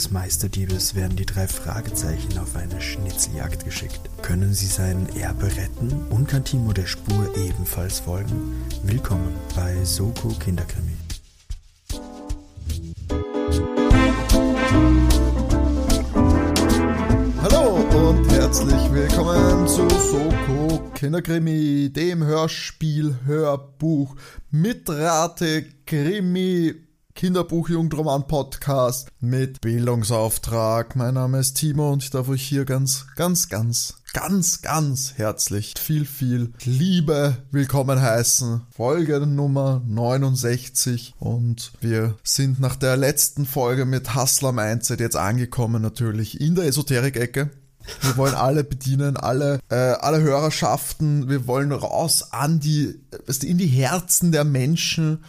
des Meisterdiebes werden die drei Fragezeichen auf eine Schnitzeljagd geschickt. Können sie sein Erbe retten und kann Timo der Spur ebenfalls folgen? Willkommen bei Soko Kinderkrimi. Hallo und herzlich willkommen zu Soko Kinderkrimi, dem Hörspiel-Hörbuch mit Rate Krimi Kinderbuch Jugendroman Podcast mit Bildungsauftrag. Mein Name ist Timo und ich darf euch hier ganz, ganz, ganz, ganz, ganz herzlich viel, viel Liebe willkommen heißen. Folge Nummer 69 und wir sind nach der letzten Folge mit Hustler Mindset jetzt angekommen natürlich in der Esoterik-Ecke. Wir wollen alle bedienen, alle, äh, alle Hörerschaften. Wir wollen raus an die, weißt du, in die Herzen der Menschen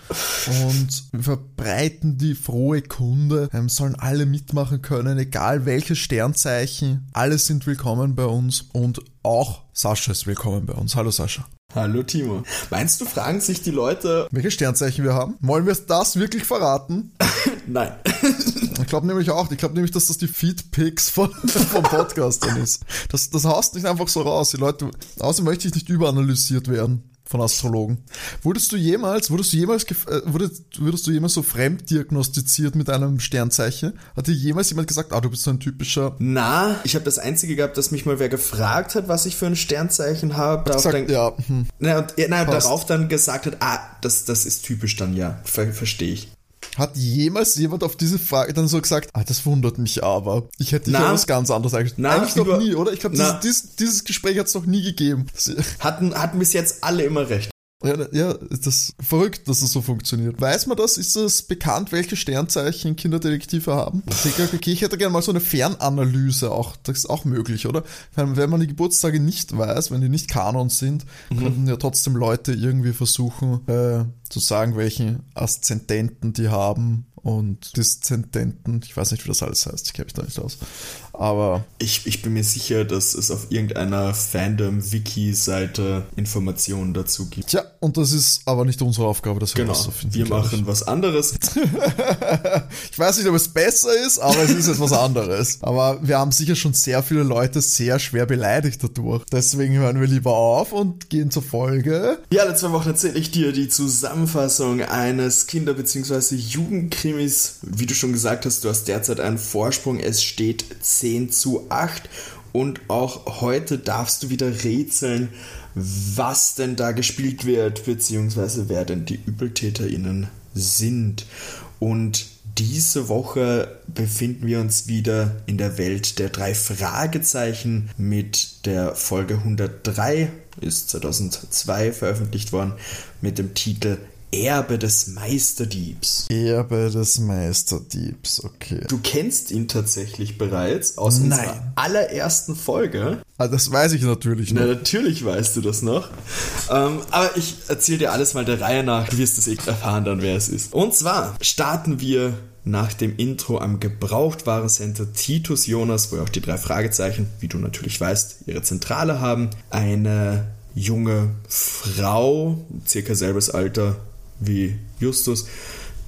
und wir verbreiten die frohe Kunde. Ähm, sollen alle mitmachen können, egal welches Sternzeichen. Alle sind willkommen bei uns und auch Sascha ist willkommen bei uns. Hallo Sascha. Hallo Timo. Meinst du, fragen sich die Leute. Welche Sternzeichen wir haben? Wollen wir das wirklich verraten? Nein. Ich glaube nämlich auch, ich glaube nämlich, dass das die Feedpicks von, vom Podcast dann ist. Das, das haust nicht einfach so raus. Die Leute, außerdem möchte ich nicht überanalysiert werden von Astrologen. Wurdest du jemals, wurdest du jemals, äh, wurdest, würdest du jemals so fremd diagnostiziert mit einem Sternzeichen? Hat dir jemals jemand gesagt, ah, du bist so ein typischer? Na, ich habe das einzige gehabt, dass mich mal wer gefragt hat, was ich für ein Sternzeichen habe. Darauf gesagt, dann, ja. Hm. Na, und, ja, na, darauf dann gesagt hat, ah, das, das ist typisch dann, ja. Ver Verstehe ich. Hat jemals jemand auf diese Frage dann so gesagt, ah, das wundert mich aber. Ich hätte dich Na, ja was ganz anderes eigentlich. na, eigentlich noch nie, oder? Ich glaube, dieses, dieses, dieses Gespräch hat es noch nie gegeben. Hatten, hatten bis jetzt alle immer recht. Ja, ja, ist das verrückt, dass es so funktioniert. Weiß man das? Ist es bekannt, welche Sternzeichen Kinderdetektive haben? Okay, ich hätte gerne mal so eine Fernanalyse auch. Das ist auch möglich, oder? Wenn, wenn man die Geburtstage nicht weiß, wenn die nicht Kanon sind, könnten ja trotzdem Leute irgendwie versuchen, äh, zu sagen, welchen Aszendenten die haben und Diszendenten. Ich weiß nicht, wie das alles heißt. Ich kenne mich da nicht aus. Aber Ich, ich bin mir sicher, dass es auf irgendeiner Fandom-Wiki-Seite Informationen dazu gibt. tja, und das ist aber nicht unsere Aufgabe, das Genau, herauszufinden. wir glaub ich. machen was anderes. Ich weiß nicht, ob es besser ist, aber es ist etwas anderes. Aber wir haben sicher schon sehr viele Leute sehr schwer beleidigt dadurch. Deswegen hören wir lieber auf und gehen zur Folge. Ja, alle zwei Wochen erzähle ich dir die Zusammenfassung eines Kinder- bzw. Jugendkrimis. Wie du schon gesagt hast, du hast derzeit einen Vorsprung. Es steht 10 zu 8. Und auch heute darfst du wieder rätseln, was denn da gespielt wird, beziehungsweise wer denn die ÜbeltäterInnen sind. Und diese Woche befinden wir uns wieder in der Welt der drei Fragezeichen mit der Folge 103, ist 2002 veröffentlicht worden, mit dem Titel Erbe des Meisterdiebs. Erbe des Meisterdiebs, okay. Du kennst ihn tatsächlich bereits aus Nein. unserer allerersten Folge. Ah, das weiß ich natürlich Na, nicht. natürlich weißt du das noch. Ähm, aber ich erzähle dir alles mal der Reihe nach. Du wirst es eh erfahren dann, wer es ist. Und zwar starten wir nach dem Intro am Gebrauchtwarencenter Titus Jonas, wo auch die drei Fragezeichen, wie du natürlich weißt, ihre Zentrale haben. Eine junge Frau, circa selbes Alter wie Justus,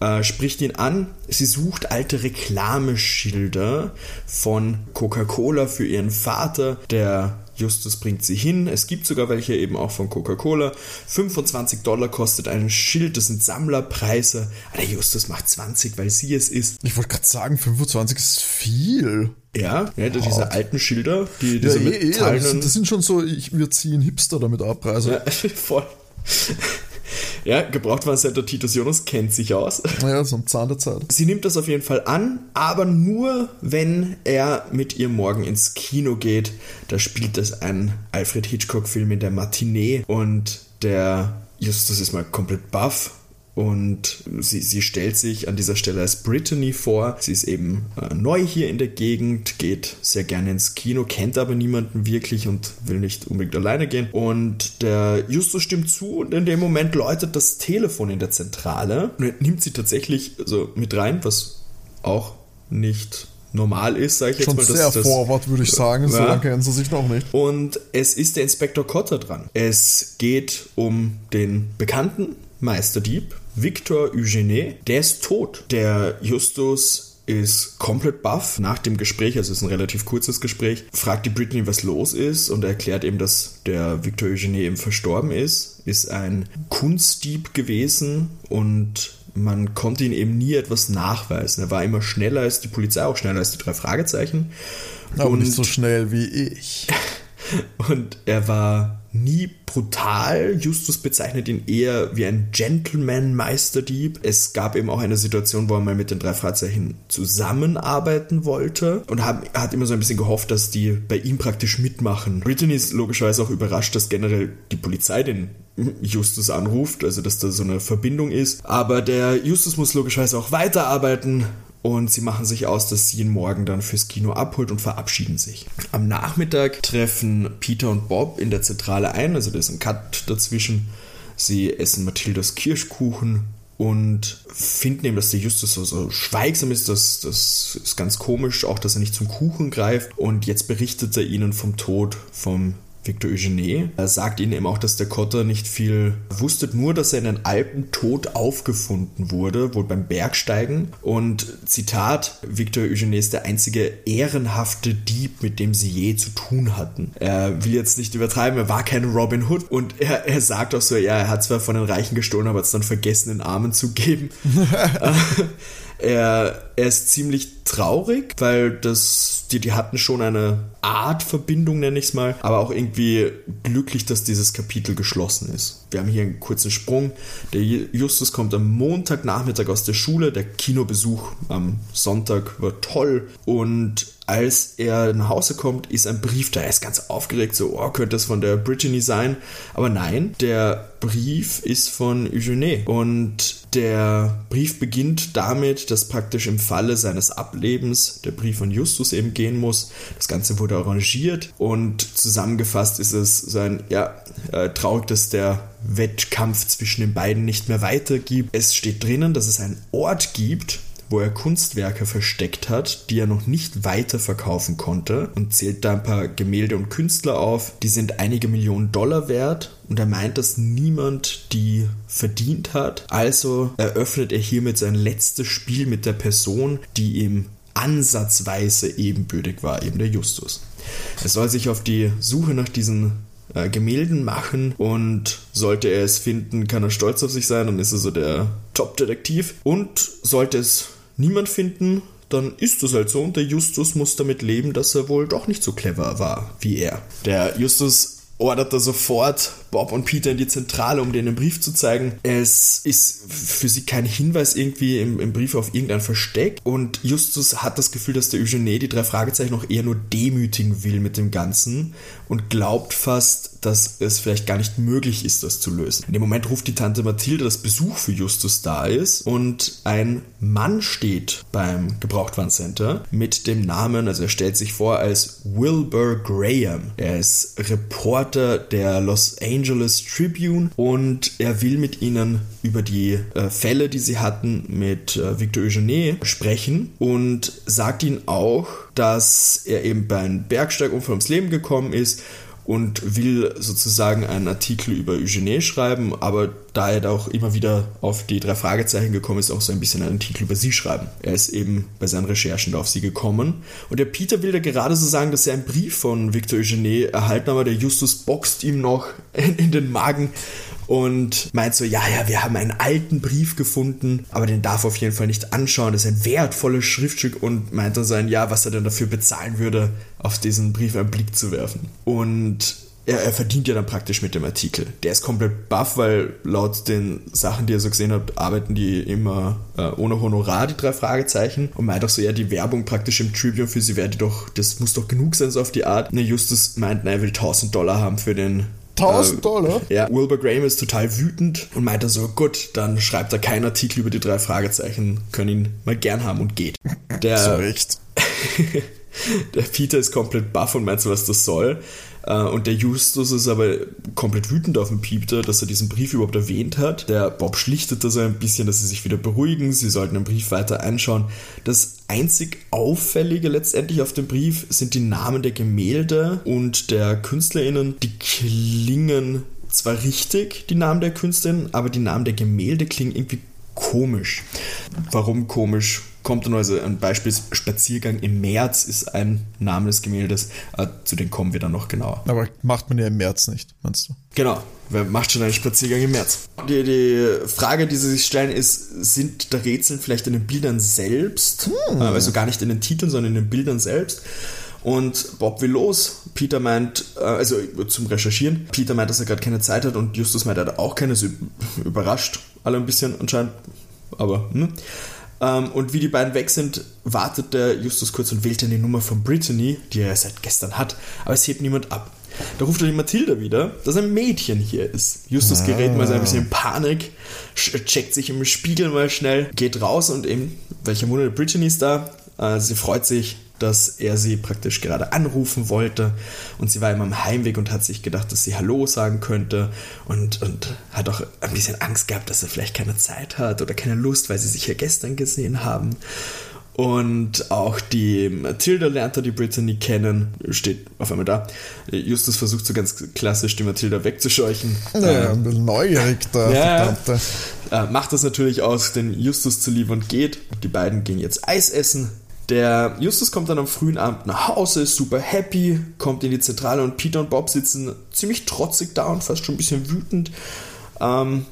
äh, spricht ihn an. Sie sucht alte Reklameschilder von Coca-Cola für ihren Vater. Der Justus bringt sie hin. Es gibt sogar welche eben auch von Coca-Cola. 25 Dollar kostet ein Schild. Das sind Sammlerpreise. Aber der Justus macht 20, weil sie es ist. Ich wollte gerade sagen, 25 ist viel. Ja, ja diese alten Schilder, die Ja, diese eh, eh, aber das, sind- das sind schon so, ich, wir ziehen Hipster damit ab. Also, ja, voll. Ja, Gebrauchtwarencenter Titus Jonas kennt sich aus. naja, so am Zahn der Zeit. Sie nimmt das auf jeden Fall an, aber nur, wenn er mit ihr morgen ins Kino geht. Da spielt es ein Alfred Hitchcock-Film in der Matinee und der Justus ist mal komplett baff. Und sie, sie stellt sich an dieser Stelle als Brittany vor. Sie ist eben äh, neu hier in der Gegend, geht sehr gerne ins Kino, kennt aber niemanden wirklich und will nicht unbedingt alleine gehen. Und der Justus stimmt zu und in dem Moment läutet das Telefon in der Zentrale und er nimmt sie tatsächlich so mit rein, was auch nicht normal ist, sage ich jetzt Schon mal. dass sehr das- forward, würde ich sagen. So Ja. lange kennen sie sich noch nicht. und es ist der Inspektor Cotter dran. Es geht um den bekannten Meisterdieb, Victor Eugene. Der ist tot. Der Justus ist komplett baff nach dem Gespräch, also es ist ein relativ kurzes Gespräch, fragt die Britney, was los ist und erklärt eben, dass der Victor Eugene eben verstorben ist, ist ein Kunstdieb gewesen und man konnte ihn eben nie etwas nachweisen. Er war immer schneller als die Polizei, auch schneller als die drei Fragezeichen. Aber und nicht so schnell wie ich. Und er war nie brutal. Justus bezeichnet ihn eher wie ein Gentleman-Meisterdieb. Es gab eben auch eine Situation, wo er mal mit den drei Fragezeichen zusammenarbeiten wollte und hat immer so ein bisschen gehofft, dass die bei ihm praktisch mitmachen. Brittany ist logischerweise auch überrascht, dass generell die Polizei den Justus anruft, also dass da so eine Verbindung ist. Aber der Justus muss logischerweise auch weiterarbeiten und sie machen sich aus, dass sie ihn morgen dann fürs Kino abholt und verabschieden sich. Am Nachmittag treffen Peter und Bob in der Zentrale ein, also da ist ein Cut dazwischen. Sie essen Mathildas Kirschkuchen und finden eben, dass der Justus so, so schweigsam ist. Das, das ist ganz komisch, auch dass er nicht zum Kuchen greift. Und jetzt berichtet er ihnen vom Tod vom Victor Eugene. Er sagt ihnen eben auch, dass der Kotter nicht viel wusste, nur dass er in den Alpen tot aufgefunden wurde, wohl beim Bergsteigen. Und Zitat, Victor Eugene ist der einzige ehrenhafte Dieb, mit dem sie je zu tun hatten. Er will jetzt nicht übertreiben, er war kein Robin Hood und er, er sagt auch so, ja, er hat zwar von den Reichen gestohlen, aber hat es dann vergessen, den Armen zu geben. Er, er ist ziemlich traurig, weil das, die, die hatten schon eine Art Verbindung, nenne ich es mal, aber auch irgendwie glücklich, dass dieses Kapitel geschlossen ist. Wir haben hier einen kurzen Sprung. Der Justus kommt am Montagnachmittag aus der Schule. Der Kinobesuch am Sonntag war toll und als er nach Hause kommt, ist ein Brief da. Er ist ganz aufgeregt, so, oh, könnte das von der Brittany sein? Aber nein, der Brief ist von Eugene. Und der Brief beginnt damit, dass praktisch im Falle seines Ablebens der Brief von Justus eben gehen muss. Das Ganze wurde arrangiert und zusammengefasst ist es so ein, ja, äh, traurig, dass der Wettkampf zwischen den beiden nicht mehr weitergibt. Es steht drinnen, dass es einen Ort gibt, wo er Kunstwerke versteckt hat, die er noch nicht weiterverkaufen konnte und zählt da ein paar Gemälde und Künstler auf. Die sind einige Millionen Dollar wert und er meint, dass niemand die verdient hat. Also eröffnet er hiermit sein letztes Spiel mit der Person, die ihm ansatzweise ebenbürtig war, eben der Justus. Er soll sich auf die Suche nach diesen äh, Gemälden machen und sollte er es finden, kann er stolz auf sich sein, dann ist er so der Top-Detektiv und sollte es niemand finden, dann ist das halt so und der Justus muss damit leben, dass er wohl doch nicht so clever war wie er. Der Justus ordert er sofort Bob und Peter in die Zentrale, um denen einen Brief zu zeigen. Es ist für sie kein Hinweis irgendwie im, im, Brief auf irgendein Versteck und Justus hat das Gefühl, dass der Eugene die drei Fragezeichen noch eher nur demütigen will mit dem Ganzen und glaubt fast, dass es vielleicht gar nicht möglich ist, das zu lösen. In dem Moment ruft die Tante Mathilde, dass Besuch für Justus da ist und ein Mann steht beim Gebrauchtwarencenter mit dem Namen, also er stellt sich vor als Wilbur Graham. Er ist Reporter der Los Angeles Tribune und er will mit ihnen über die äh, Fälle, die sie hatten, mit äh, Victor Eugene sprechen und sagt ihnen auch, dass er eben beim Bergsteigunfall ums Leben gekommen ist und will sozusagen einen Artikel über Eugene schreiben, aber da er da auch immer wieder auf die drei Fragezeichen gekommen ist, auch so ein bisschen einen Artikel über sie schreiben. Er ist eben bei seinen Recherchen da auf sie gekommen. Und der Peter will da gerade so sagen, dass er einen Brief von Victor Eugene erhalten, aber der Justus boxt ihm noch in, in den Magen und meint so, ja, ja, wir haben einen alten Brief gefunden, aber den darf er auf jeden Fall nicht anschauen. Das ist ein wertvolles Schriftstück und meint dann sein, ja, was er denn dafür bezahlen würde, auf diesen Brief einen Blick zu werfen. Und er, er, verdient ja dann praktisch mit dem Artikel. Der ist komplett baff, weil laut den Sachen, die er so gesehen hat, arbeiten die immer äh, ohne Honorar, die drei Fragezeichen. Und meint auch so, ja, die Werbung praktisch im Tribune für sie werde doch, das muss doch genug sein, so auf die Art. Ne, Justus meint, er will 1000 Dollar haben für den 1000 äh, Dollar? Ja, Wilbur Graham ist total wütend und meint so, gut, dann schreibt er keinen Artikel über die drei Fragezeichen, können ihn mal gern haben und geht. Der, Zu Recht. der Peter ist komplett baff und meint so, was das soll. Äh, und der Justus ist aber komplett wütend auf den Piepter, dass er diesen Brief überhaupt erwähnt hat. Der Bob schlichtet das ein bisschen, dass sie sich wieder beruhigen. Sie sollten den Brief weiter anschauen. Das einzig Auffällige letztendlich auf dem Brief sind die Namen der Gemälde und der KünstlerInnen. Die klingen zwar richtig, die Namen der KünstlerInnen, aber die Namen der Gemälde klingen irgendwie komisch. Warum komisch? Kommt dann also ein Beispiel, Spaziergang im März ist ein Name des Gemäldes, äh, zu dem kommen wir dann noch genauer. Aber macht man ja im März nicht, meinst du? Genau, wer macht schon einen Spaziergang im März? Die, die Frage, die sie sich stellen, ist, sind da Rätseln vielleicht in den Bildern selbst? Hm. Äh, also gar nicht in den Titeln, sondern in den Bildern selbst. Und Bob will los. Peter meint, äh, also zum Recherchieren, Peter meint, dass er gerade keine Zeit hat und Justus meint, er hat auch keine. So überrascht alle ein bisschen anscheinend. Aber, hm. Und wie die beiden weg sind, wartet der Justus kurz und wählt dann die Nummer von Brittany, die er seit gestern hat. Aber es hebt niemand ab. Da ruft er die Mathilda wieder, dass ein Mädchen hier ist. Justus ah. gerät mal so ein bisschen in Panik, checkt sich im Spiegel mal schnell, geht raus und eben, welcher Wunder, Brittany ist da. Äh, sie freut sich, dass er sie praktisch gerade anrufen wollte und sie war immer am Heimweg und hat sich gedacht, dass sie Hallo sagen könnte und, und hat auch ein bisschen Angst gehabt, dass er vielleicht keine Zeit hat oder keine Lust, weil sie sich ja gestern gesehen haben. Und auch die Matilda lernt er die Brittany kennen, steht auf einmal da. Justus versucht so ganz klassisch die Matilda wegzuscheuchen. Ja, ein bisschen neugierig da, ja, äh, macht das natürlich aus, den Justus zu lieben und geht. Die beiden gehen jetzt Eis essen. Der Justus kommt dann am frühen Abend nach Hause, ist super happy, kommt in die Zentrale und Peter und Bob sitzen ziemlich trotzig da und fast schon ein bisschen wütend. Ähm,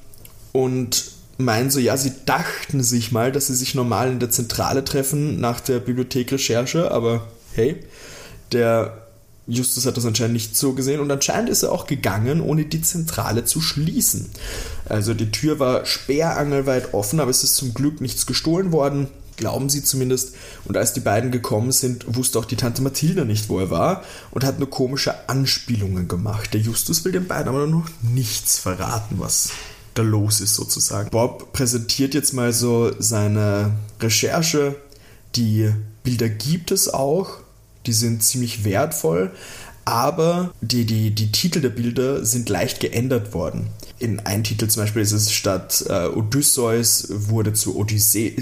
und meinen so, ja, sie dachten sich mal, dass sie sich normal in der Zentrale treffen nach der Bibliothekrecherche, aber hey, der Justus hat das anscheinend nicht so gesehen und anscheinend ist er auch gegangen, ohne die Zentrale zu schließen. Also die Tür war sperrangelweit offen, aber es ist zum Glück nichts gestohlen worden glauben sie zumindest. Und als die beiden gekommen sind, wusste auch die Tante Mathilda nicht, wo er war und hat nur komische Anspielungen gemacht. Der Justus will den beiden aber noch nichts verraten, was da los ist sozusagen. Bob präsentiert jetzt mal so seine Recherche. Die Bilder gibt es auch, die sind ziemlich wertvoll, aber die, die, die Titel der Bilder sind leicht geändert worden in einem Titel zum Beispiel ist es statt äh, Odysseus wurde zu Odyssee,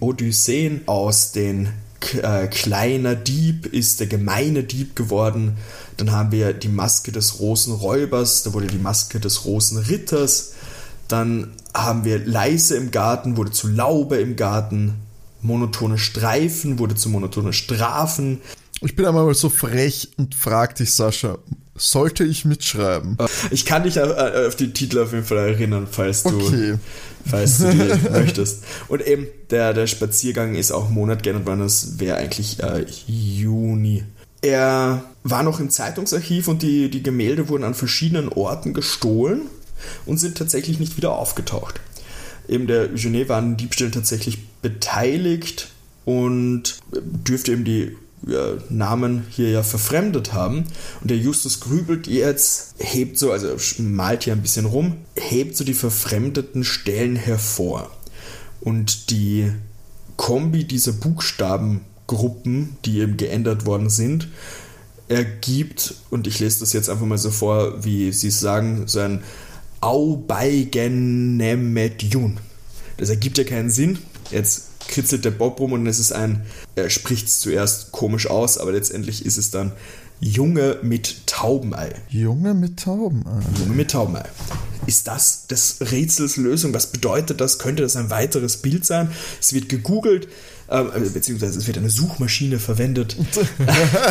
Odysseen aus den äh, kleiner Dieb ist der gemeine Dieb geworden. Dann haben wir die Maske des Rosenräubers, da wurde die Maske des Rosenritters. Dann haben wir leise im Garten, wurde zu Laube im Garten. Monotone Streifen wurde zu monotone Strafen. Ich bin einmal so frech und frag dich, Sascha, sollte ich mitschreiben? Ich kann dich auf die Titel auf jeden Fall erinnern, falls du, okay. falls du die möchtest. Und eben, der, der Spaziergang ist auch Monat geändert worden, das wäre eigentlich äh, Juni. Er war noch im Zeitungsarchiv und die, die Gemälde wurden an verschiedenen Orten gestohlen und sind tatsächlich nicht wieder aufgetaucht. Eben der Eugene war an Diebstählen tatsächlich beteiligt und dürfte eben die Namen hier ja verfremdet haben. Und der Justus grübelt jetzt, hebt so, also malt hier ein bisschen rum, hebt so die verfremdeten Stellen hervor. Und die Kombi dieser Buchstabengruppen, die eben geändert worden sind, ergibt, und ich lese das jetzt einfach mal so vor, wie sie es sagen, so ein Aubeigenemedjun. Das ergibt ja keinen Sinn. Jetzt kritzelt der Bob rum und es ist ein, er spricht es zuerst komisch aus, aber letztendlich ist es dann Junge mit Taubenei. Junge mit Taubenei. Junge mit Taubenei. Ist das des Rätsels Lösung? Was bedeutet das? Könnte das ein weiteres Bild sein? Es wird gegoogelt, äh, beziehungsweise es wird eine Suchmaschine verwendet.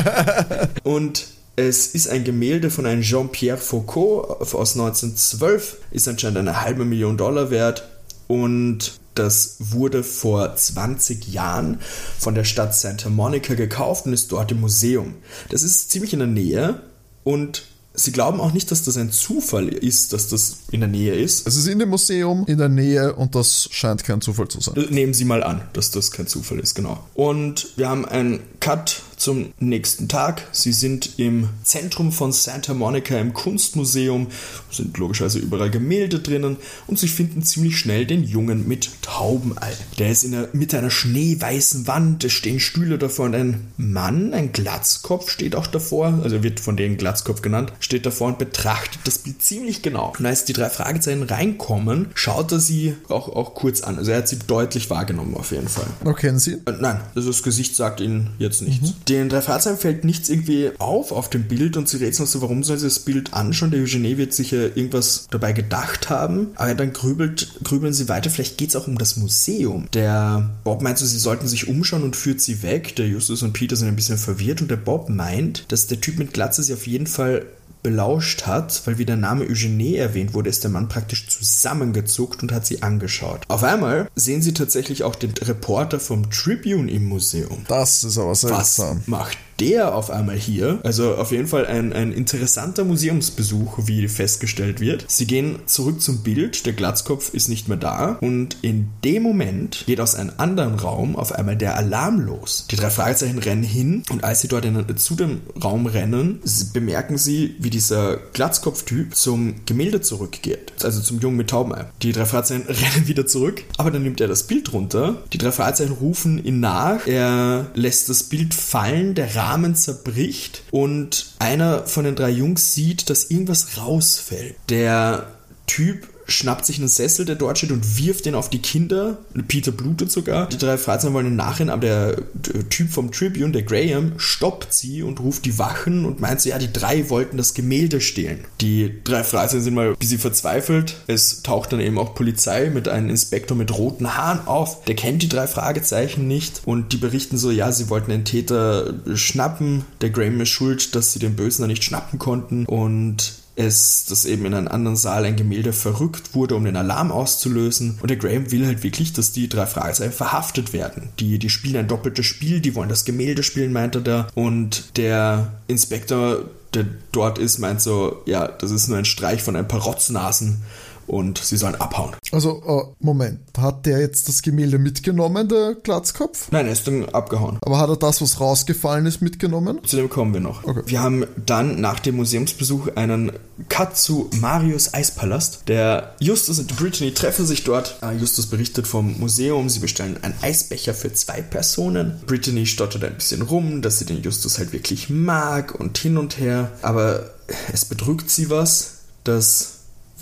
und es ist ein Gemälde von einem Jean-Pierre Foucault aus 1912, ist anscheinend eine halbe Million Dollar wert und das wurde vor 20 Jahren von der Stadt Santa Monica gekauft und ist dort im Museum. Das ist ziemlich in der Nähe und Sie glauben auch nicht, dass das ein Zufall ist, dass das in der Nähe ist. Es ist in dem Museum in der Nähe und das scheint kein Zufall zu sein. Nehmen Sie mal an, dass das kein Zufall ist, genau. Und wir haben einen Cut zum nächsten Tag. Sie sind im Zentrum von Santa Monica im Kunstmuseum, sind logischerweise überall Gemälde drinnen und sie finden ziemlich schnell den Jungen mit Taubenei. Der ist in der Mitte einer schneeweißen Wand, es stehen Stühle davor und ein Mann, ein Glatzkopf steht auch davor, also wird von denen Glatzkopf genannt, steht davor und betrachtet das Bild ziemlich genau. Und als die drei Fragezeichen reinkommen, schaut er sie auch, auch kurz an. Also er hat sie deutlich wahrgenommen auf jeden Fall. Oh, kennen Sie? Äh, nein, also das Gesicht sagt ihnen jetzt nichts. Mhm Den drei Fahrzeugen fällt nichts irgendwie auf auf dem Bild und sie rätseln so, warum sollen sie das Bild anschauen? Der Eugenie wird sicher irgendwas dabei gedacht haben, aber dann grübelt, grübeln sie weiter, vielleicht geht es auch um das Museum. Der Bob meint so, sie sollten sich umschauen und führt sie weg. Der Justus und Peter sind ein bisschen verwirrt und der Bob meint, dass der Typ mit Glatze sie auf jeden Fall belauscht hat, weil wie der Name Eugenie erwähnt wurde, ist der Mann praktisch zusammengezuckt und hat sie angeschaut. Auf einmal sehen sie tatsächlich auch den Reporter vom Tribune im Museum. Das ist aber seltsam. Was macht der auf einmal hier? Also auf jeden Fall ein, ein interessanter Museumsbesuch, wie festgestellt wird. Sie gehen zurück zum Bild, der Glatzkopf ist nicht mehr da und in dem Moment geht aus einem anderen Raum auf einmal der Alarm los. Die drei Fragezeichen rennen hin und als sie dort in, zu dem Raum rennen, bemerken sie, wie dieser Glatzkopftyp zum Gemälde zurückgeht. Also zum Jungen mit Taubenei. Die drei Fragezeichen rennen wieder zurück, aber dann nimmt er das Bild runter. Die drei Fragezeichen rufen ihn nach. Er lässt das Bild fallen, der Rahmen zerbricht und einer von den drei Jungs sieht, dass irgendwas rausfällt. Der Typ schnappt sich einen Sessel, der dort steht und wirft den auf die Kinder. Peter blutet sogar. Die drei Freizeichen wollen ihn nachrennen, aber der Typ vom Tribune, der Graham, stoppt sie und ruft die Wachen und meint so, ja, die drei wollten das Gemälde stehlen. Die drei Freizeichen sind mal ein bisschen verzweifelt. Es taucht dann eben auch Polizei mit einem Inspektor mit roten Haaren auf. Der kennt die drei Fragezeichen nicht und die berichten so, ja, sie wollten den Täter schnappen. Der Graham ist schuld, dass sie den Bösen da nicht schnappen konnten und es, dass eben in einem anderen Saal ein Gemälde verrückt wurde, um den Alarm auszulösen. Und der Graham will halt wirklich, dass die drei Fragezeichen verhaftet werden. Die, die spielen ein doppeltes Spiel, die wollen das Gemälde spielen, meint er da. Und der Inspektor, der dort ist, meint so, ja, das ist nur ein Streich von ein paar Rotznasen und sie sollen abhauen. Also, uh, Moment, hat der jetzt das Gemälde mitgenommen, der Glatzkopf? Nein, er ist dann abgehauen. Aber hat er das, was rausgefallen ist, mitgenommen? Zu dem kommen wir noch. Okay. Wir haben dann nach dem Museumsbesuch einen Cut zu Marius Eispalast. Der Justus und Brittany treffen sich dort. Uh, Justus berichtet vom Museum, sie bestellen einen Eisbecher für zwei Personen. Brittany stottert ein bisschen rum, dass sie den Justus halt wirklich mag und hin und her. Aber es bedrückt sie was, dass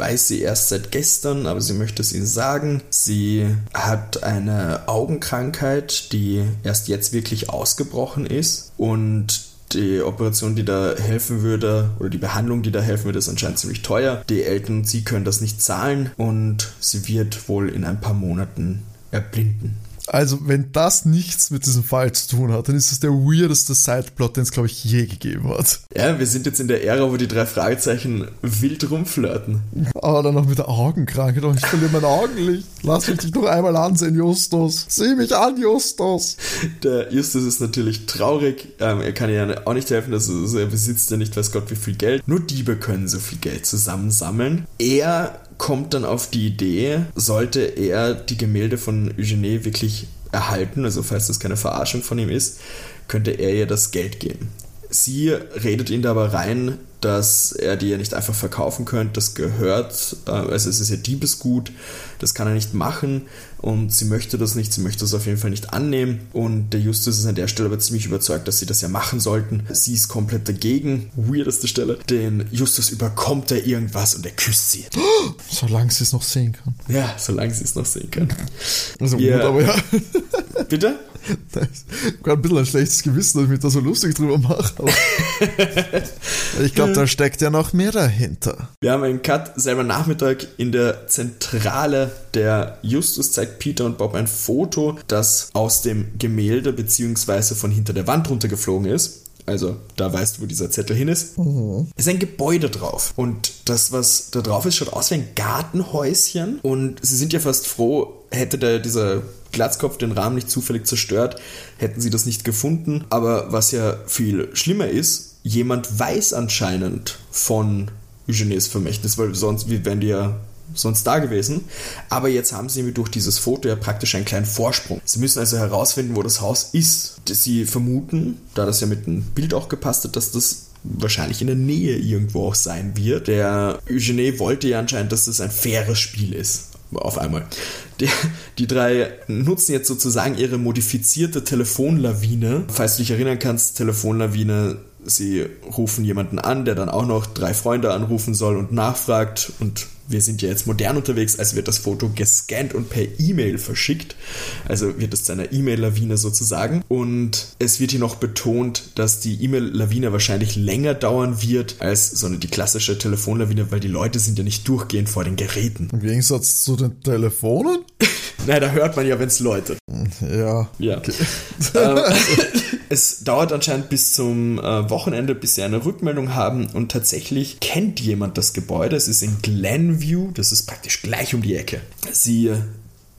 weiß sie erst seit gestern, aber sie möchte es ihnen sagen. Sie hat eine Augenkrankheit, die erst jetzt wirklich ausgebrochen ist und die Operation, die da helfen würde, oder die Behandlung, die da helfen würde, ist anscheinend ziemlich teuer. Die Eltern und sie können das nicht zahlen und sie wird wohl in ein paar Monaten erblinden. Also, wenn das nichts mit diesem Fall zu tun hat, dann ist es der weirdeste Sideplot, den es, glaube ich, je gegeben hat. Ja, wir sind jetzt in der Ära, wo die drei Fragezeichen wild rumflirten. Aber dann noch mit der Augenkrankheit. Ich verliere mein Augenlicht. Lass mich dich noch einmal ansehen, Justus. Sieh mich an, Justus. Der Justus ist natürlich traurig. Ähm, er kann ja auch nicht helfen. Also, er besitzt ja nicht, weiß Gott, wie viel Geld. Nur Diebe können so viel Geld zusammensammeln. Er kommt dann auf die Idee, sollte er die Gemälde von Eugenie wirklich erhalten, also falls das keine Verarschung von ihm ist, könnte er ihr das Geld geben. Sie redet ihn dabei rein, dass er die ja nicht einfach verkaufen könnte. Das gehört, äh, also es ist ja Diebesgut, das kann er nicht machen und sie möchte das nicht, sie möchte das auf jeden Fall nicht annehmen und der Justus ist an der Stelle aber ziemlich überzeugt, dass sie das ja machen sollten. Sie ist komplett dagegen, weirdeste Stelle. Den Justus überkommt er irgendwas und er küsst sie. Solange sie es noch sehen kann. Ja, solange sie es noch sehen kann. Also gut, aber ja. Bitte? Ich habe ein bisschen ein schlechtes Gewissen, dass ich mich da so lustig drüber mache. ich glaube, da steckt ja noch mehr dahinter. Wir haben einen Cut selber Nachmittag in der Zentrale. Der Justus zeigt Peter und Bob ein Foto, das aus dem Gemälde bzw. von hinter der Wand runtergeflogen ist. Also da weißt du, wo dieser Zettel hin ist. Mhm. Ist ein Gebäude drauf. Und das, was da drauf ist, schaut aus wie ein Gartenhäuschen. Und sie sind ja fast froh, hätte der, dieser Glatzkopf den Rahmen nicht zufällig zerstört, hätten sie das nicht gefunden. Aber was ja viel schlimmer ist, jemand weiß anscheinend von Eugenies Vermächtnis, weil sonst wären die ja sonst da gewesen. Aber jetzt haben sie durch dieses Foto ja praktisch einen kleinen Vorsprung. Sie müssen also herausfinden, wo das Haus ist. Sie vermuten, da das ja mit dem Bild auch gepasst hat, dass das wahrscheinlich in der Nähe irgendwo auch sein wird. Der Eugenie wollte ja anscheinend, dass das ein faires Spiel ist auf einmal. Die, die, drei nutzen jetzt sozusagen ihre modifizierte Telefonlawine. Falls du dich erinnern kannst, Telefonlawine sie rufen jemanden an, der dann auch noch drei Freunde anrufen soll und nachfragt und wir sind ja jetzt modern unterwegs, also wird das Foto gescannt und per E-Mail verschickt. Also wird es zu einer E-Mail-Lawine sozusagen. Und es wird hier noch betont, dass die E-Mail-Lawine wahrscheinlich länger dauern wird als so eine die klassische Telefonlawine, weil die Leute sind ja nicht durchgehend vor den Geräten. Im Gegensatz zu den Telefonen? Nein, da hört man ja, wenn es läutet. Ja. Ja. Okay. Ähm, es dauert anscheinend bis zum äh, Wochenende, bis sie eine Rückmeldung haben und tatsächlich kennt jemand das Gebäude. Es ist in Glenview, das ist praktisch gleich um die Ecke. Sie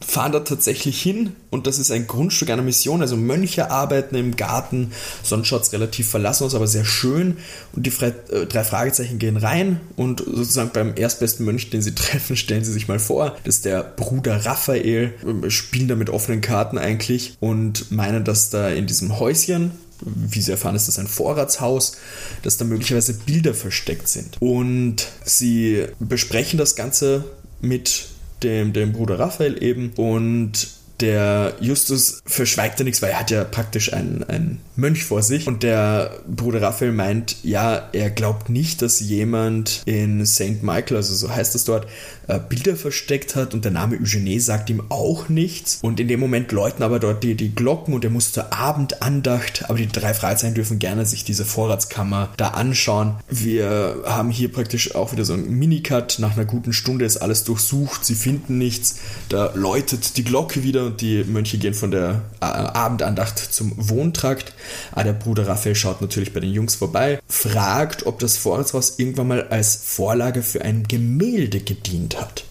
fahren da tatsächlich hin und das ist ein Grundstück einer Mission. Also Mönche arbeiten im Garten, sonst schaut es relativ verlassen aus, aber sehr schön. Und die äh, drei Fragezeichen gehen rein und sozusagen beim erstbesten Mönch, den sie treffen, stellen sie sich mal vor, das ist der Bruder Raphael, ähm, spielen da mit offenen Karten eigentlich und meinen, dass da in diesem Häuschen wie sie erfahren, ist das ein Vorratshaus, dass da möglicherweise Bilder versteckt sind. Und sie besprechen das Ganze mit dem, dem Bruder Raphael eben. Und der Justus verschweigt ja nichts, weil er hat ja praktisch einen, einen Mönch vor sich. Und der Bruder Raphael meint, ja, er glaubt nicht, dass jemand in St. Michael, also so heißt es dort, äh, Bilder versteckt hat und der Name Eugene sagt ihm auch nichts. Und in dem Moment läuten aber dort die, die Glocken und er muss zur Abendandacht, aber die drei Freizeichen dürfen gerne sich diese Vorratskammer da anschauen. Wir haben hier praktisch auch wieder so einen Minicut. Nach einer guten Stunde ist alles durchsucht, sie finden nichts. Da läutet die Glocke wieder und die Mönche gehen von der äh, Abendandacht zum Wohntrakt. Ah, der Bruder Raphael schaut natürlich bei den Jungs vorbei, fragt, ob das Vorratshaus irgendwann mal als Vorlage für ein Gemälde gedient hat.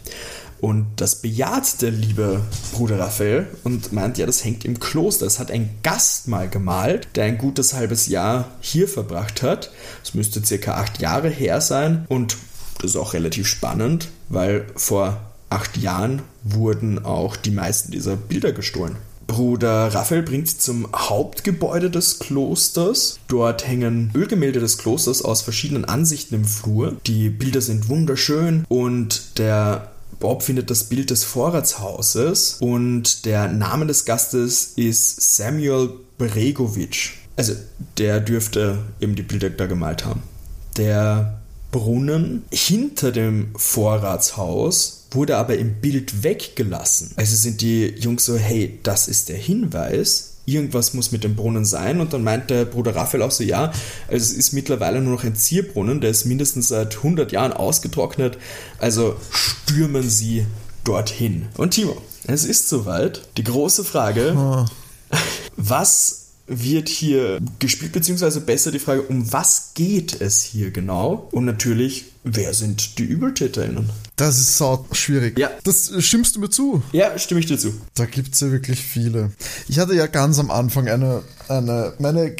Und das bejaht der liebe Bruder Raphael und meint, ja, das hängt im Kloster. Es hat ein Gast mal gemalt, der ein gutes halbes Jahr hier verbracht hat. Es müsste circa acht Jahre her sein und das ist auch relativ spannend, weil vor acht Jahren wurden auch die meisten dieser Bilder gestohlen. Bruder Raphael bringt sie zum Hauptgebäude des Klosters. Dort hängen Ölgemälde des Klosters aus verschiedenen Ansichten im Flur. Die Bilder sind wunderschön und der Bob findet das Bild des Vorratshauses und der Name des Gastes ist Samuel Bregovic. Also der dürfte eben die Bilder da gemalt haben. Der Brunnen hinter dem Vorratshaus wurde aber im Bild weggelassen. Also sind die Jungs so, hey, das ist der Hinweis, irgendwas muss mit dem Brunnen sein. Und dann meint der Bruder Raphael auch so, ja, also es ist mittlerweile nur noch ein Zierbrunnen, der ist mindestens seit 100 Jahren ausgetrocknet. Also stürmen sie dorthin. Und Timo, es ist soweit. Die große Frage, oh. was wird hier gespielt, beziehungsweise besser die Frage, um was geht es hier genau? Und natürlich, wer sind die ÜbeltäterInnen? Das ist so schwierig. Ja. Das stimmst du mir zu? Ja, stimme ich dir zu. Da gibt es ja wirklich viele. Ich hatte ja ganz am Anfang eine, eine meine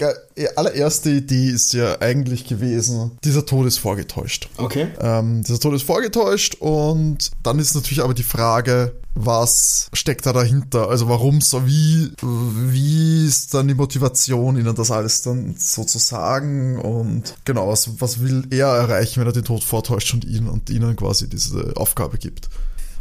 allererste Idee ist ja eigentlich gewesen, dieser Tod ist vorgetäuscht. Okay. Ähm, dieser Tod ist vorgetäuscht und dann ist natürlich aber die Frage, was steckt da dahinter? Also warum so, wie, wie ist dann die Motivation, ihnen das alles dann so zu sagen? Und genau, was, was will er erreichen, wenn er den Tod vortäuscht und ihnen und ihnen quasi diese Aufgabe gibt?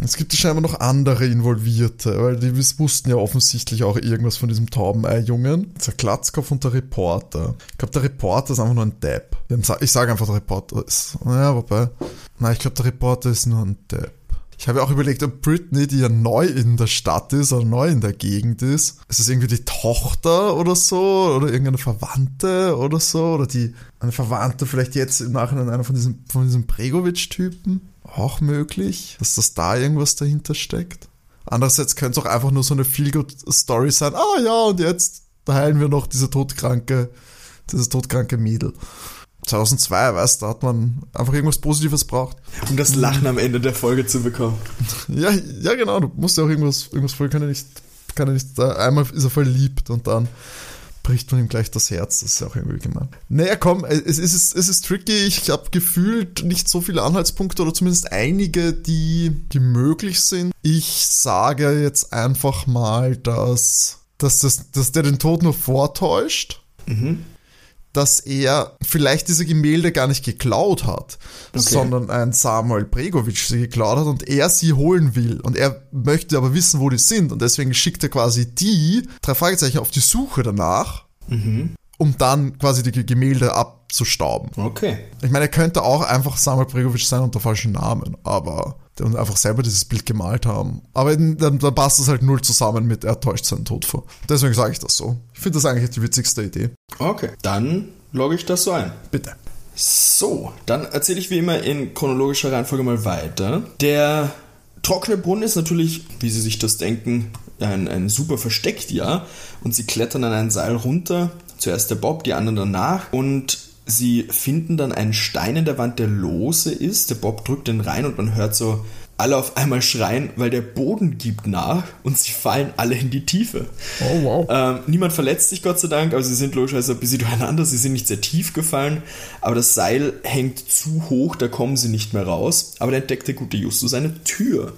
Es gibt scheinbar noch andere Involvierte, weil die wussten ja offensichtlich auch irgendwas von diesem Taubenei-Jungen. Der Glatzkopf und der Reporter. Ich glaube, der Reporter ist einfach nur ein Depp. Ich sage einfach, der Reporter ist. Naja, wobei. Nein, ich glaube, der Reporter ist nur ein Depp. Ich habe auch überlegt, ob Britney, die ja neu in der Stadt ist oder neu in der Gegend ist, ist das irgendwie die Tochter oder so oder irgendeine Verwandte oder so oder die eine Verwandte vielleicht jetzt im Nachhinein einer von diesen von diesen Bregovic-Typen auch möglich, dass das da irgendwas dahinter steckt. Andererseits könnte es auch einfach nur so eine Feel-Good-Story sein. Ah ja, und jetzt heilen wir noch diese todkranke, dieses todkranke Mädel. 2002, weißt du, da hat man einfach irgendwas Positives braucht. Um das Lachen am Ende der Folge zu bekommen. Ja, ja genau, du musst ja auch irgendwas, irgendwas voll, kann ja nicht, kann ja nicht, einmal ist er verliebt und dann bricht man ihm gleich das Herz, das ist ja auch irgendwie gemein. Naja, komm, es ist, es ist tricky, ich habe gefühlt nicht so viele Anhaltspunkte oder zumindest einige, die, die möglich sind. Ich sage jetzt einfach mal, dass, dass, das, dass der den Tod nur vortäuscht. Mhm dass er vielleicht diese Gemälde gar nicht geklaut hat, okay. sondern ein Samuel Bregovic sie geklaut hat und er sie holen will. Und er möchte aber wissen, wo die sind. Und deswegen schickt er quasi die drei Fragezeichen auf die Suche danach. Mhm. um dann quasi die Gemälde abzustauben. Okay. Ich meine, er könnte auch einfach Samuel Bregovic sein unter falschen Namen, aber und einfach selber dieses Bild gemalt haben. Aber dann, dann passt das halt null zusammen mit er täuscht seinen Tod vor. Deswegen sage ich das so. Ich finde das eigentlich die witzigste Idee. Okay, dann logge ich das so ein. Bitte. So, dann erzähle ich wie immer in chronologischer Reihenfolge mal weiter. Der trockene Brunnen ist natürlich, wie Sie sich das denken, ein, ein super versteckt, ja. Und sie klettern an ein Seil runter. Zuerst der Bob, die anderen danach. Und Sie finden dann einen Stein in der Wand, der lose ist. Der Bob drückt den rein und man hört so alle auf einmal schreien, weil der Boden gibt nach und sie fallen alle in die Tiefe. Oh wow. Ähm, niemand verletzt sich, Gott sei Dank, aber sie sind logischerweise ein bisschen durcheinander. Sie sind nicht sehr tief gefallen, aber das Seil hängt zu hoch, da kommen sie nicht mehr raus. Aber da entdeckt der gute Justus eine Tür.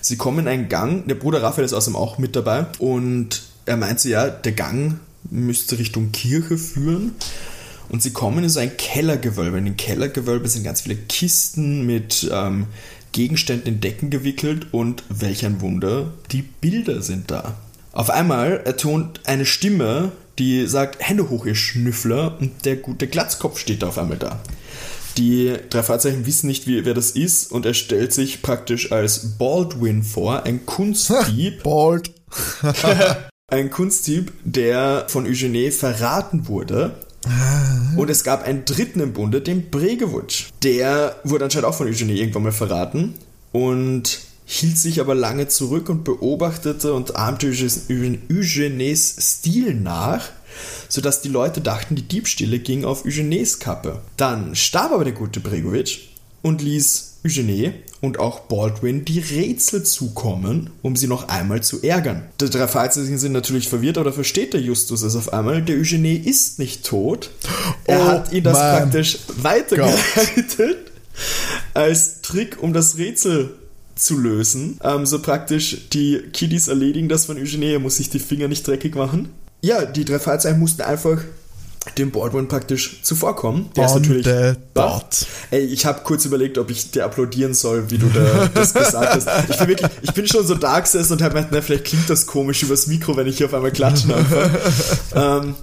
Sie kommen in einen Gang, der Bruder Raphael ist außerdem auch mit dabei und er meint so, ja, der Gang müsste Richtung Kirche führen. Und sie kommen in so ein Kellergewölbe. In den Kellergewölbe sind ganz viele Kisten mit ähm, Gegenständen in Decken gewickelt und welch ein Wunder, die Bilder sind da. Auf einmal ertont eine Stimme, die sagt, Hände hoch, ihr Schnüffler, und der gute Glatzkopf steht da auf einmal da. Die drei Fahrzeichen wissen nicht, wie, wer das ist, und er stellt sich praktisch als Baldwin vor, ein Kunstdieb. Bald. ein Kunstdieb, der von Eugenie verraten wurde und es gab einen dritten im Bunde, den Bregewutsch. Der wurde anscheinend auch von Eugenie irgendwann mal verraten und hielt sich aber lange zurück und beobachtete und ahmte Eugenies Stil nach, sodass die Leute dachten, die Diebstähle gingen auf Eugenies Kappe. Dann starb aber der gute Bregovic und ließ Eugenie und auch Baldwin die Rätsel zukommen, um sie noch einmal zu ärgern. Die drei Fragezeichen sind natürlich verwirrt, aber versteht der Justus es auf einmal. Der Eugenie ist nicht tot. Er Oh, hat ihn das praktisch weitergeleitet als Trick, um das Rätsel zu lösen. Ähm, so praktisch, die Kiddies erledigen das von Eugenie, er muss sich die Finger nicht dreckig machen. Ja, die drei Fragezeichen mussten einfach dem Baldwin praktisch zuvorkommen. Der ist natürlich dot. Ey, ich habe kurz überlegt, ob ich dir applaudieren soll, wie du da, das gesagt hast. Ich bin wirklich, ich bin schon so da gesessen und habe gedacht, na, vielleicht klingt das komisch übers Mikro, wenn ich hier auf einmal klatschen anfange. ähm,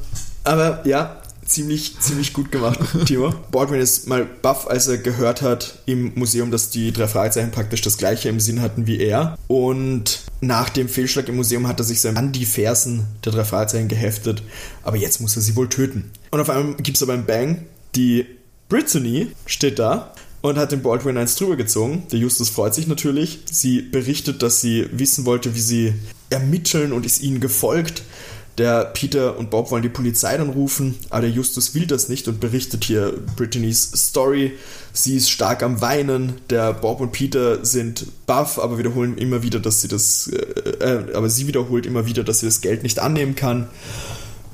aber ja, ziemlich, ziemlich gut gemacht, Timo. Baldwin ist mal baff, als er gehört hat im Museum, dass die drei Fragezeichen praktisch das gleiche im Sinn hatten wie er. Und nach dem Fehlschlag im Museum hat er sich so an die Fersen der drei Fragezeichen geheftet. Aber jetzt muss er sie wohl töten. Und auf einmal gibt es aber einen Bang. Die Brittany steht da und hat den Baldwin eins drüber gezogen. Der Justus freut sich natürlich. Sie berichtet, dass sie wissen wollte, wie sie ermitteln und ist ihnen gefolgt. Der Peter und Bob wollen die Polizei dann rufen, aber der Justus will das nicht und berichtet hier Brittany's Story. Sie ist stark am Weinen. Der Bob und Peter sind baff, aber wiederholen immer wieder, dass sie das, äh, äh, aber sie wiederholt immer wieder, dass sie das Geld nicht annehmen kann.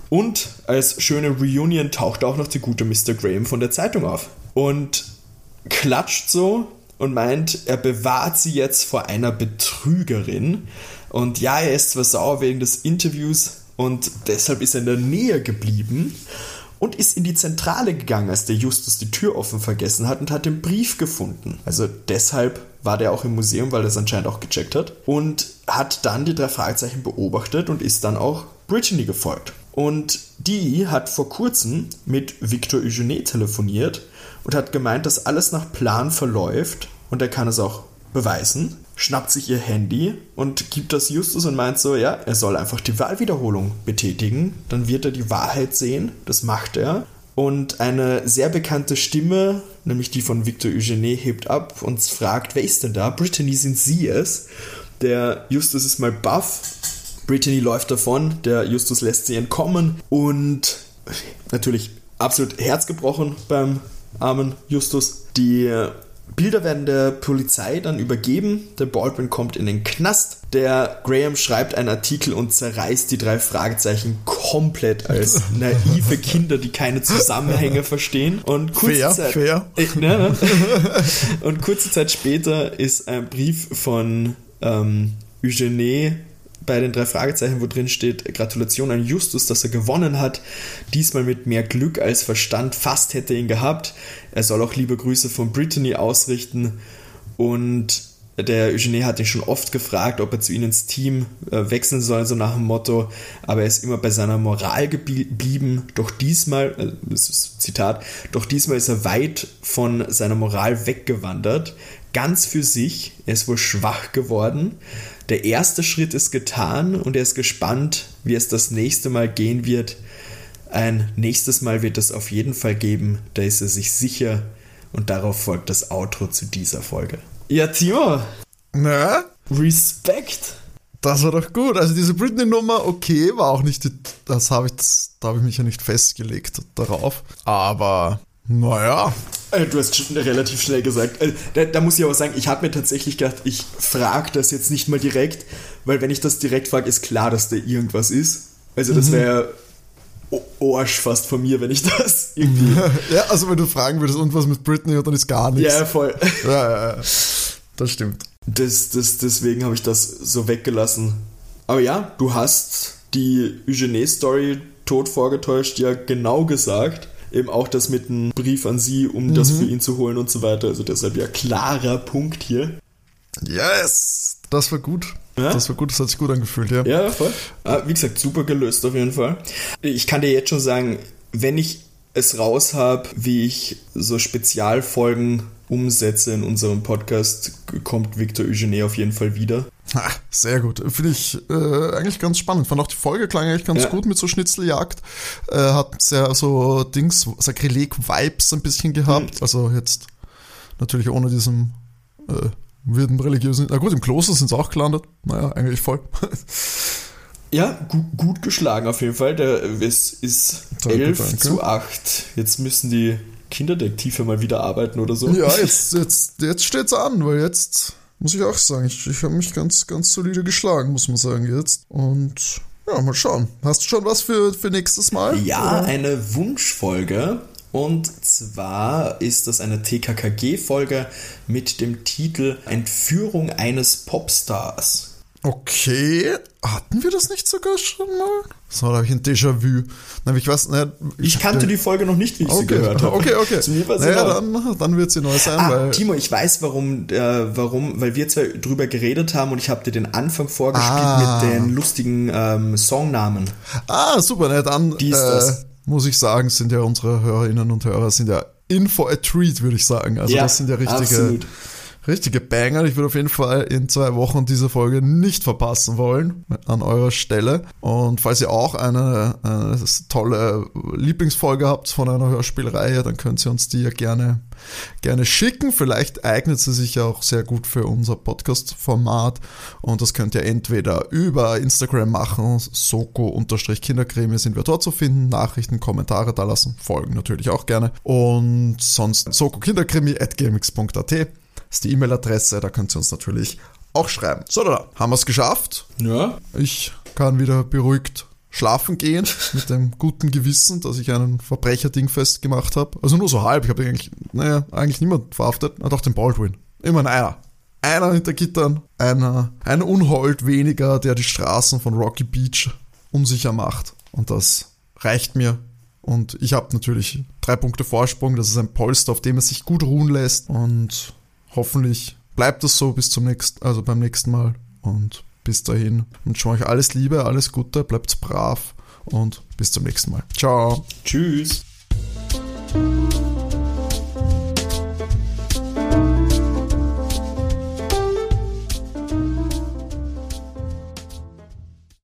Und als schöne Reunion taucht auch noch der gute Mr. Graham von der Zeitung auf und klatscht so und meint, er bewahrt sie jetzt vor einer Betrügerin. Und ja, er ist zwar sauer wegen des Interviews und deshalb ist er in der Nähe geblieben und ist in die Zentrale gegangen, als der Justus die Tür offen vergessen hat und hat den Brief gefunden. Also deshalb war der auch im Museum, weil er es anscheinend auch gecheckt hat und hat dann die drei Fragezeichen beobachtet und ist dann auch Brittany gefolgt. Und die hat vor kurzem mit Victor Eugenie telefoniert und hat gemeint, dass alles nach Plan verläuft und er kann es auch beweisen, schnappt sich ihr Handy und gibt das Justus und meint so, ja, er soll einfach die Wahlwiederholung betätigen, dann wird er die Wahrheit sehen, das macht er. Und eine sehr bekannte Stimme, nämlich die von Victor Eugenie, hebt ab und fragt, wer ist denn da? Brittany, sind Sie es? Der Justus ist mal baff. Brittany läuft davon, der Justus lässt sie entkommen und natürlich absolut herzgebrochen beim armen Justus. Die Bilder werden der Polizei dann übergeben. Der Baldwin kommt in den Knast. Der Graham schreibt einen Artikel und zerreißt die drei Fragezeichen komplett als naive Kinder, die keine Zusammenhänge verstehen. Und kurze Fair, Zeit, fair. Äh, ne? Und kurze Zeit später ist ein Brief von ähm, Eugenie bei den drei Fragezeichen, wo drin steht, Gratulation an Justus, dass er gewonnen hat. Diesmal mit mehr Glück als Verstand. Fast hätte ihn gehabt. Er soll auch liebe Grüße von Brittany ausrichten. Und der Eugene hat ihn schon oft gefragt, ob er zu ihnen ins Team äh, wechseln soll, so nach dem Motto, aber er ist immer bei seiner Moral geblieben. Doch diesmal, äh, das ist Zitat, doch diesmal ist er weit von seiner Moral weggewandert, ganz für sich. Er ist wohl schwach geworden. Der erste Schritt ist getan und er ist gespannt, wie es das nächste Mal gehen wird. Ein nächstes Mal wird es auf jeden Fall geben, da ist er sich sicher und darauf folgt das Outro zu dieser Folge. Ja, Timo. Na? Respekt. Das war doch gut. Also diese Britney-Nummer, okay, war auch nicht, die, das habe ich, da habe ich mich ja nicht festgelegt darauf. Aber naja. Äh, du hast schon relativ schnell gesagt. Äh, da, da, muss ich aber sagen, ich habe mir tatsächlich gedacht, ich frage das jetzt nicht mal direkt, weil wenn ich das direkt frage, ist klar, dass da irgendwas ist. Also das mhm. wäre Arsch fast von mir, wenn ich das irgendwie. ja, also wenn du fragen würdest, und was mit Britney, dann ist gar nichts. Ja, voll. Ja, ja, ja. Das stimmt. Das, das, deswegen habe ich das so weggelassen. Aber ja, du hast die Eugenie-Story tot vorgetäuscht ja genau gesagt. Eben auch das mit einem Brief an sie, um mhm. das für ihn zu holen und so weiter. Also deshalb ja klarer Punkt hier. Yes! Das war gut. Ja? Das war gut, das hat sich gut angefühlt, ja. Ja, voll. Ah, wie gesagt, super gelöst auf jeden Fall. Ich kann dir jetzt schon sagen, wenn ich es raus habe, wie ich so Spezialfolgen umsetze in unserem Podcast, kommt Victor Eugene auf jeden Fall wieder. Ha, sehr gut. Finde ich äh, eigentlich ganz spannend. Fand auch die Folge klang eigentlich ganz ja. gut mit so Schnitzeljagd. Äh, hat sehr so Dings, Sakrileg-Vibes ein bisschen gehabt. Mhm. Also jetzt natürlich ohne diesen äh, wirden religiösen. Na gut, im Kloster sind sie auch gelandet. Naja, eigentlich voll. Ja, gut, gut, geschlagen auf jeden Fall. Der, es ist danke, 11 danke. zu 8. Jetzt müssen die Kinderdetektive mal wieder arbeiten oder so. Ja, jetzt, jetzt, jetzt steht es an, weil jetzt muss ich auch sagen, ich, ich habe mich ganz, ganz solide geschlagen, muss man sagen jetzt. Und ja, mal schauen. Hast du schon was für, für nächstes Mal? Ja, oder? eine Wunschfolge. Und zwar ist das eine TKKG-Folge mit dem Titel Entführung eines Popstars. Okay, hatten wir das nicht sogar schon mal? So, da habe ich ein Déjà-vu. Ich, weiß, na, ich, ich kannte die Folge noch nicht, wie ich okay, sie gehört habe. Okay, okay. Zu mir war sie naja, dann, dann wird sie neu sein. Ah, weil Timo, ich weiß, warum, äh, warum, weil wir zwei drüber geredet haben und ich habe dir den Anfang vorgespielt ah. mit den lustigen ähm, Songnamen. Ah, super, na, dann die ist äh, das. muss ich sagen, sind ja unsere Hörerinnen und Hörer sind ja in for a treat, würde ich sagen. Also ja, das sind ja richtige... Absolut richtige Banger. Ich würde auf jeden Fall in zwei Wochen diese Folge nicht verpassen wollen an eurer Stelle. Und falls ihr auch eine, eine tolle Lieblingsfolge habt von einer Hörspielreihe, dann könnt ihr uns die ja gerne, gerne schicken. Vielleicht eignet sie sich ja auch sehr gut für unser Podcast-Format. Und das könnt ihr entweder über Instagram machen, soko-kindercreme sind wir dort zu finden, Nachrichten, Kommentare da lassen, folgen natürlich auch gerne. Und sonst soko kinderkrimi at gmx.at ist die E-Mail-Adresse, da könnt ihr uns natürlich auch schreiben. So, da haben wir es geschafft. Ja. Ich kann wieder beruhigt schlafen gehen mit dem guten Gewissen, dass ich einen Verbrecherding festgemacht habe. Also nur so halb. Ich habe eigentlich, naja, eigentlich niemand verhaftet. Na doch den Baldwin. Immer einer. Einer hinter Gittern, einer, ein Unhold weniger, der die Straßen von Rocky Beach unsicher macht. Und das reicht mir. Und ich habe natürlich drei Punkte Vorsprung. Das ist ein Polster, auf dem es sich gut ruhen lässt. Und hoffentlich bleibt das so bis zum nächsten, also beim nächsten Mal. Und bis dahin wünsche euch alles Liebe, alles Gute, bleibt brav und bis zum nächsten Mal. Ciao. Tschüss.